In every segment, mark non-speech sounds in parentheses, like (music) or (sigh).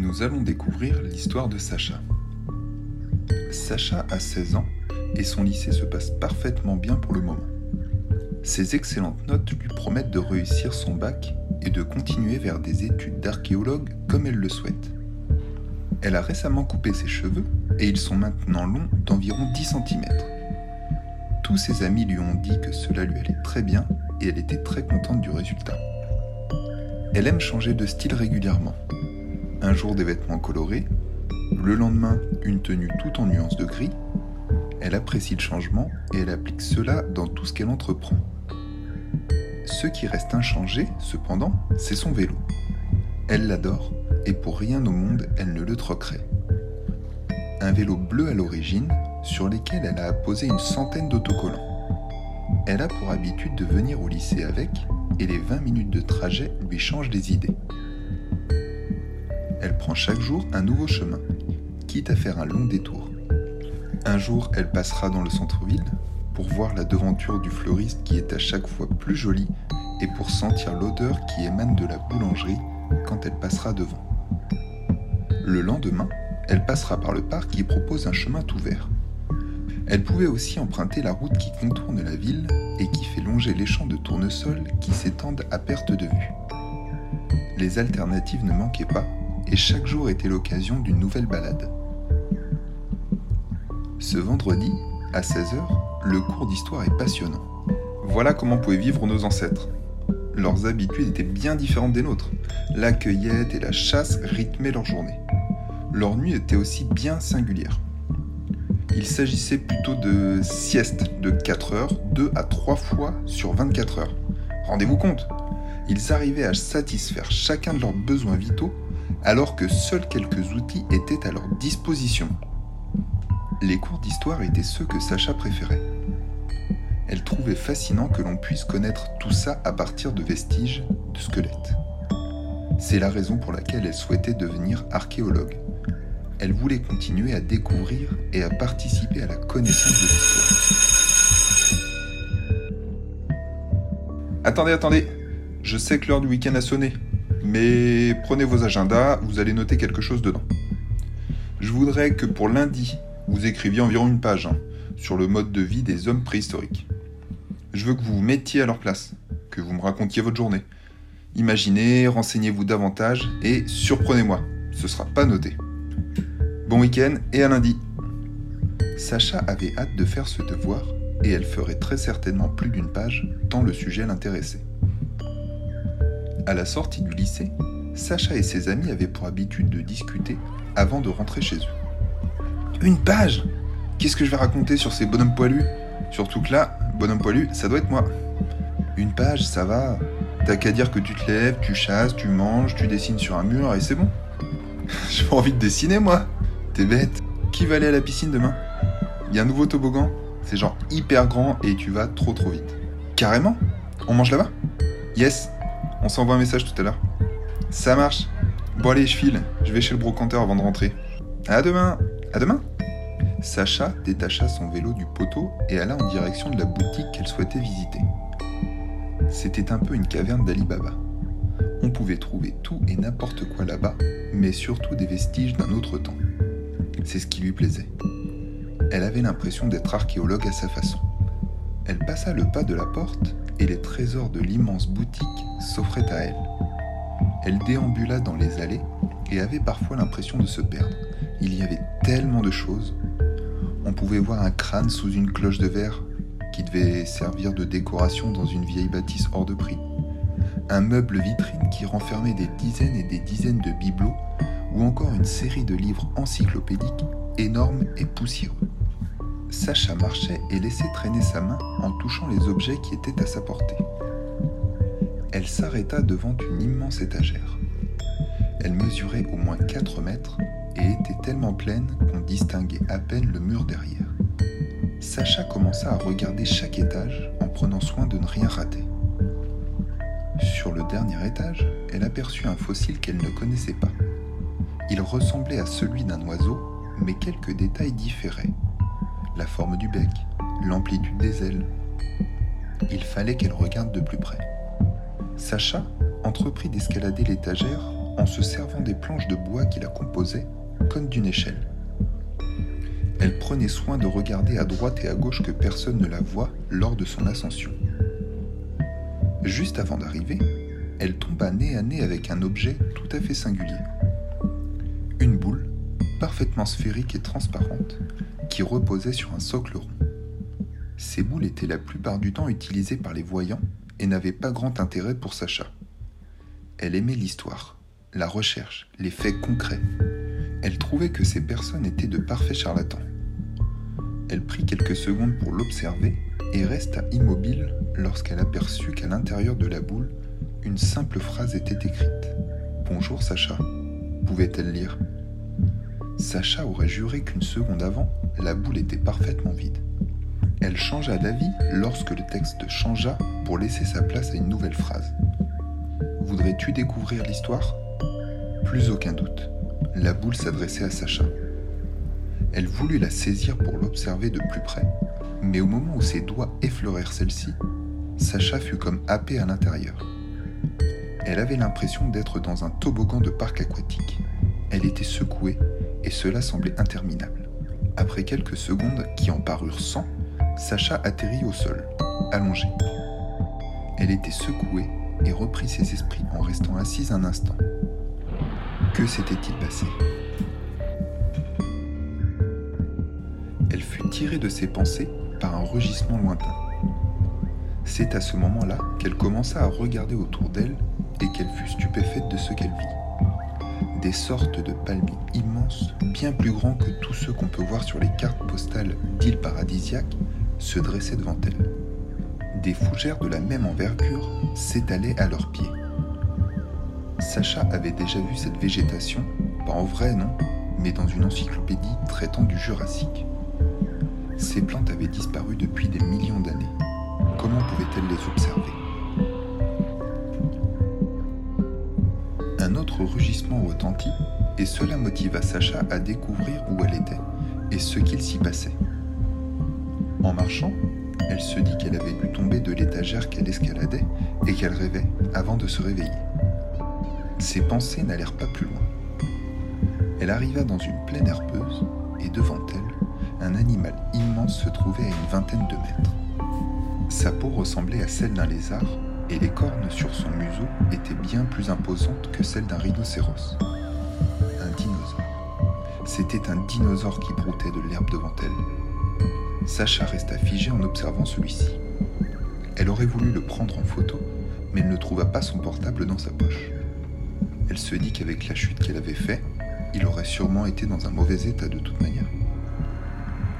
Nous allons découvrir l'histoire de Sacha. Sacha a 16 ans et son lycée se passe parfaitement bien pour le moment. Ses excellentes notes lui promettent de réussir son bac et de continuer vers des études d'archéologue comme elle le souhaite. Elle a récemment coupé ses cheveux et ils sont maintenant longs d'environ 10 cm. Tous ses amis lui ont dit que cela lui allait très bien et elle était très contente du résultat. Elle aime changer de style régulièrement. Un jour des vêtements colorés, le lendemain une tenue tout en nuances de gris. Elle apprécie le changement et elle applique cela dans tout ce qu'elle entreprend. Ce qui reste inchangé, cependant, c'est son vélo. Elle l'adore et pour rien au monde elle ne le troquerait. Un vélo bleu à l'origine sur lesquels elle a apposé une centaine d'autocollants. Elle a pour habitude de venir au lycée avec et les 20 minutes de trajet lui changent les idées. Elle prend chaque jour un nouveau chemin, quitte à faire un long détour. Un jour, elle passera dans le centre-ville pour voir la devanture du fleuriste qui est à chaque fois plus jolie et pour sentir l'odeur qui émane de la boulangerie quand elle passera devant. Le lendemain, elle passera par le parc qui propose un chemin tout vert. Elle pouvait aussi emprunter la route qui contourne la ville et qui fait longer les champs de tournesol qui s'étendent à perte de vue. Les alternatives ne manquaient pas et chaque jour était l'occasion d'une nouvelle balade. Ce vendredi, à 16h, le cours d'histoire est passionnant. Voilà comment pouvaient vivre nos ancêtres. Leurs habitudes étaient bien différentes des nôtres. La cueillette et la chasse rythmaient leur journée. Leur nuit était aussi bien singulière. Il s'agissait plutôt de siestes de 4 heures, 2 à 3 fois sur 24 heures. Rendez-vous compte, ils arrivaient à satisfaire chacun de leurs besoins vitaux alors que seuls quelques outils étaient à leur disposition. Les cours d'histoire étaient ceux que Sacha préférait. Elle trouvait fascinant que l'on puisse connaître tout ça à partir de vestiges de squelettes. C'est la raison pour laquelle elle souhaitait devenir archéologue. Elle voulait continuer à découvrir et à participer à la connaissance de l'histoire. Attendez, attendez. Je sais que l'heure du week-end a sonné. Mais prenez vos agendas, vous allez noter quelque chose dedans. Je voudrais que pour lundi, vous écriviez environ une page hein, sur le mode de vie des hommes préhistoriques. Je veux que vous vous mettiez à leur place, que vous me racontiez votre journée. Imaginez, renseignez-vous davantage et surprenez-moi. Ce sera pas noté. Bon week-end et à lundi. Sacha avait hâte de faire ce devoir et elle ferait très certainement plus d'une page tant le sujet l'intéressait. À la sortie du lycée, Sacha et ses amis avaient pour habitude de discuter avant de rentrer chez eux. Une page Qu'est-ce que je vais raconter sur ces bonhommes poilus? Surtout que là, bonhomme poilu, ça doit être moi. Une page, ça va. T'as qu'à dire que tu te lèves, tu chasses, tu manges, tu dessines sur un mur et c'est bon. (laughs) J'ai pas envie de dessiner moi. T'es bête. Qui va aller à la piscine demain? Il y a un nouveau toboggan. C'est genre hyper grand et tu vas trop trop vite. Carrément? On mange là-bas? Yes on s'envoie un message tout à l'heure. Ça marche. Bon allez, je file. Je vais chez le brocanteur avant de rentrer. À demain. À demain. Sacha détacha son vélo du poteau et alla en direction de la boutique qu'elle souhaitait visiter. C'était un peu une caverne d'Ali Baba. On pouvait trouver tout et n'importe quoi là-bas, mais surtout des vestiges d'un autre temps. C'est ce qui lui plaisait. Elle avait l'impression d'être archéologue à sa façon. Elle passa le pas de la porte et les trésors de l'immense boutique s'offraient à elle. Elle déambula dans les allées et avait parfois l'impression de se perdre. Il y avait tellement de choses. On pouvait voir un crâne sous une cloche de verre qui devait servir de décoration dans une vieille bâtisse hors de prix. Un meuble vitrine qui renfermait des dizaines et des dizaines de bibelots ou encore une série de livres encyclopédiques énormes et poussiéreux. Sacha marchait et laissait traîner sa main en touchant les objets qui étaient à sa portée. Elle s'arrêta devant une immense étagère. Elle mesurait au moins 4 mètres et était tellement pleine qu'on distinguait à peine le mur derrière. Sacha commença à regarder chaque étage en prenant soin de ne rien rater. Sur le dernier étage, elle aperçut un fossile qu'elle ne connaissait pas. Il ressemblait à celui d'un oiseau, mais quelques détails différaient la forme du bec, l'amplitude des ailes. Il fallait qu'elle regarde de plus près. Sacha entreprit d'escalader l'étagère en se servant des planches de bois qui la composaient comme d'une échelle. Elle prenait soin de regarder à droite et à gauche que personne ne la voie lors de son ascension. Juste avant d'arriver, elle tomba nez à nez avec un objet tout à fait singulier. Une boule, parfaitement sphérique et transparente, qui reposait sur un socle rond. Ces boules étaient la plupart du temps utilisées par les voyants et n'avaient pas grand intérêt pour Sacha. Elle aimait l'histoire, la recherche, les faits concrets. Elle trouvait que ces personnes étaient de parfaits charlatans. Elle prit quelques secondes pour l'observer et resta immobile lorsqu'elle aperçut qu'à l'intérieur de la boule, une simple phrase était écrite. Bonjour Sacha, pouvait-elle lire? Sacha aurait juré qu'une seconde avant, la boule était parfaitement vide. Elle changea d'avis lorsque le texte changea pour laisser sa place à une nouvelle phrase. Voudrais-tu découvrir l'histoire? Plus aucun doute. La boule s'adressait à Sacha. Elle voulut la saisir pour l'observer de plus près, mais au moment où ses doigts effleurèrent celle-ci, Sacha fut comme happé à l'intérieur. Elle avait l'impression d'être dans un toboggan de parc aquatique. Elle était secouée et cela semblait interminable. Après quelques secondes qui en parurent cent, Sacha atterrit au sol, allongée. Elle était secouée et reprit ses esprits en restant assise un instant. Que s'était-il passé? Elle fut tirée de ses pensées par un rugissement lointain. C'est à ce moment-là qu'elle commença à regarder autour d'elle et qu'elle fut stupéfaite de ce qu'elle vit. Des sortes de palmiers immenses, bien plus grands que tous ceux qu'on peut voir sur les cartes postales d'îles paradisiaques, se dressaient devant elle. Des fougères de la même envergure s'étalaient à leurs pieds. Sacha avait déjà vu cette végétation, pas en vrai non, mais dans une encyclopédie traitant du Jurassique. Ces plantes avaient disparu depuis des millions d'années. Comment pouvait-elle les observer? Rugissement retentit et cela motiva Sacha à découvrir où elle était et ce qu'il s'y passait. En marchant, elle se dit qu'elle avait dû tomber de l'étagère qu'elle escaladait et qu'elle rêvait avant de se réveiller. Ses pensées n'allèrent pas plus loin. Elle arriva dans une plaine herbeuse et devant elle, un animal immense se trouvait à une vingtaine de mètres. Sa peau ressemblait à celle d'un lézard et les cornes sur son museau étaient bien plus imposantes que celles d'un rhinocéros. Un dinosaure. C'était un dinosaure qui broutait de l'herbe devant elle. Sacha resta figée en observant celui-ci. Elle aurait voulu le prendre en photo, mais elle ne trouva pas son portable dans sa poche. Elle se dit qu'avec la chute qu'elle avait faite, il aurait sûrement été dans un mauvais état de toute manière.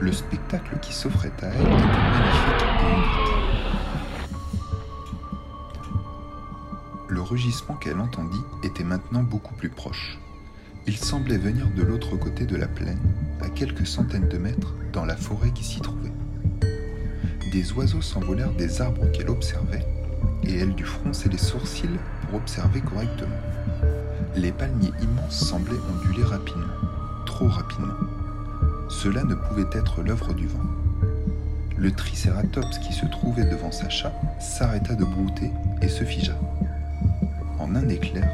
Le spectacle qui s'offrait à elle était magnifique et unique. Rugissement qu'elle entendit était maintenant beaucoup plus proche. Il semblait venir de l'autre côté de la plaine, à quelques centaines de mètres, dans la forêt qui s'y trouvait. Des oiseaux s'envolèrent des arbres qu'elle observait, et elle dut froncer les sourcils pour observer correctement. Les palmiers immenses semblaient onduler rapidement, trop rapidement. Cela ne pouvait être l'œuvre du vent. Le tricératops qui se trouvait devant Sacha s'arrêta de brouter et se figea. En un éclair,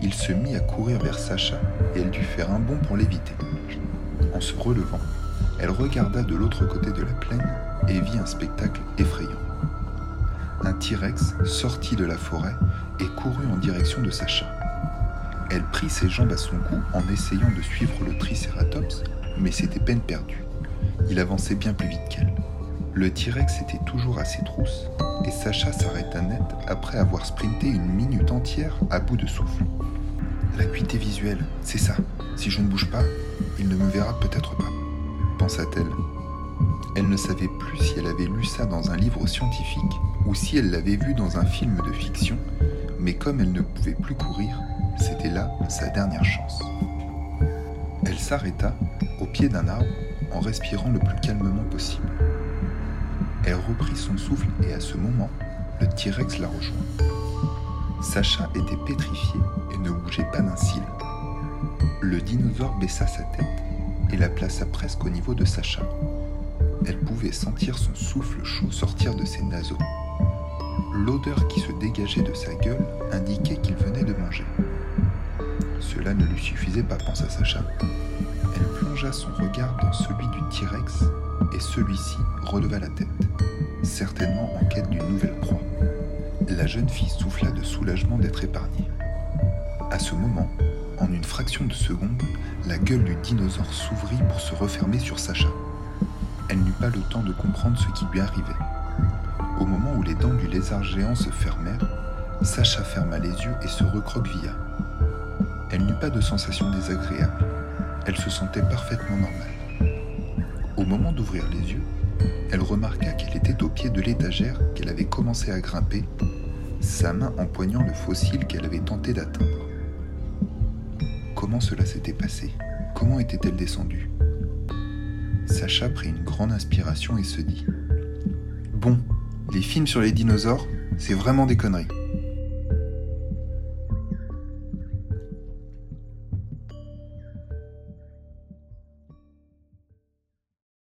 il se mit à courir vers Sacha et elle dut faire un bond pour l'éviter. En se relevant, elle regarda de l'autre côté de la plaine et vit un spectacle effrayant. Un T-Rex sortit de la forêt et courut en direction de Sacha. Elle prit ses jambes à son cou en essayant de suivre le Tricératops, mais c'était peine perdue. Il avançait bien plus vite qu'elle. Le T-Rex était toujours à ses trousses, et Sacha s'arrêta net après avoir sprinté une minute entière à bout de souffle. L'acuité visuelle, c'est ça. Si je ne bouge pas, il ne me verra peut-être pas, pensa-t-elle. Elle ne savait plus si elle avait lu ça dans un livre scientifique ou si elle l'avait vu dans un film de fiction, mais comme elle ne pouvait plus courir, c'était là sa dernière chance. Elle s'arrêta au pied d'un arbre en respirant le plus calmement possible. Elle reprit son souffle et à ce moment, le T-Rex la rejoint. Sacha était pétrifié et ne bougeait pas d'un cil. Le dinosaure baissa sa tête et la plaça presque au niveau de Sacha. Elle pouvait sentir son souffle chaud sortir de ses naseaux. L'odeur qui se dégageait de sa gueule indiquait qu'il venait de manger. Cela ne lui suffisait pas, pensa Sacha. Elle plongea son regard dans celui du T-Rex et celui-ci releva la tête, certainement en quête d'une nouvelle proie. La jeune fille souffla de soulagement d'être épargnée. À ce moment, en une fraction de seconde, la gueule du dinosaure s'ouvrit pour se refermer sur Sacha. Elle n'eut pas le temps de comprendre ce qui lui arrivait. Au moment où les dents du lézard géant se fermèrent, Sacha ferma les yeux et se recroquevilla. Elle n'eut pas de sensation désagréable. Elle se sentait parfaitement normale. Au moment d'ouvrir les yeux, elle remarqua qu'elle était au pied de l'étagère qu'elle avait commencé à grimper, sa main empoignant le fossile qu'elle avait tenté d'atteindre. Comment cela s'était passé? Comment était-elle descendue? Sacha prit une grande inspiration et se dit Bon, les films sur les dinosaures, c'est vraiment des conneries.